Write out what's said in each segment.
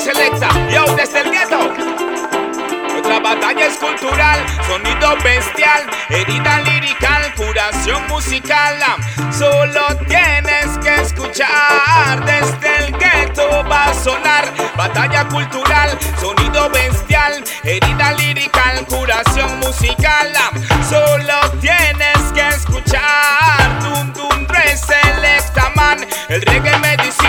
Selecta, yo desde el ghetto. Otra batalla es cultural, sonido bestial, herida lirical, curación musical. Solo tienes que escuchar, desde el ghetto va a sonar. Batalla cultural, sonido bestial, herida lirical, curación musical. Solo tienes que escuchar, dum re selecta man, el reggae medicina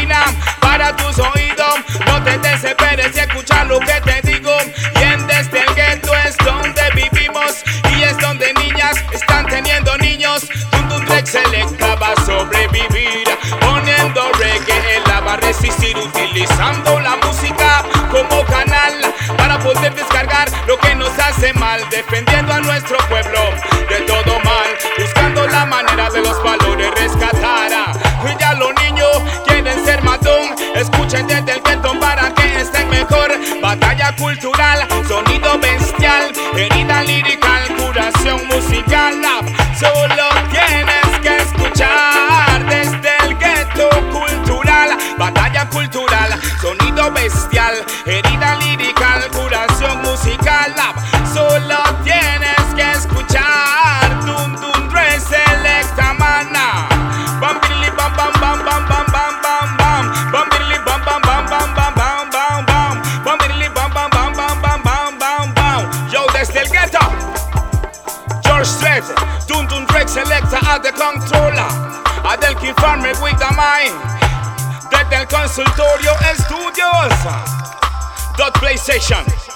lo que te digo. Y en desde el es donde vivimos y es donde niñas están teniendo niños. Dum Rex Selecta va a sobrevivir poniendo reggae. Él la va a resistir utilizando la música como canal para poder descargar lo que nos hace mal, defendiendo a nuestro cultural, sonido bestial, herida lirical, curación musical. Solo tienes que escuchar desde el ghetto cultural. Batalla cultural, sonido bestial, herida lirical, Strait, Dun Dun Rex Selecta at the controller. Adel King Farmer with the mind. Desde el consultorio estudios. Dot PlayStation.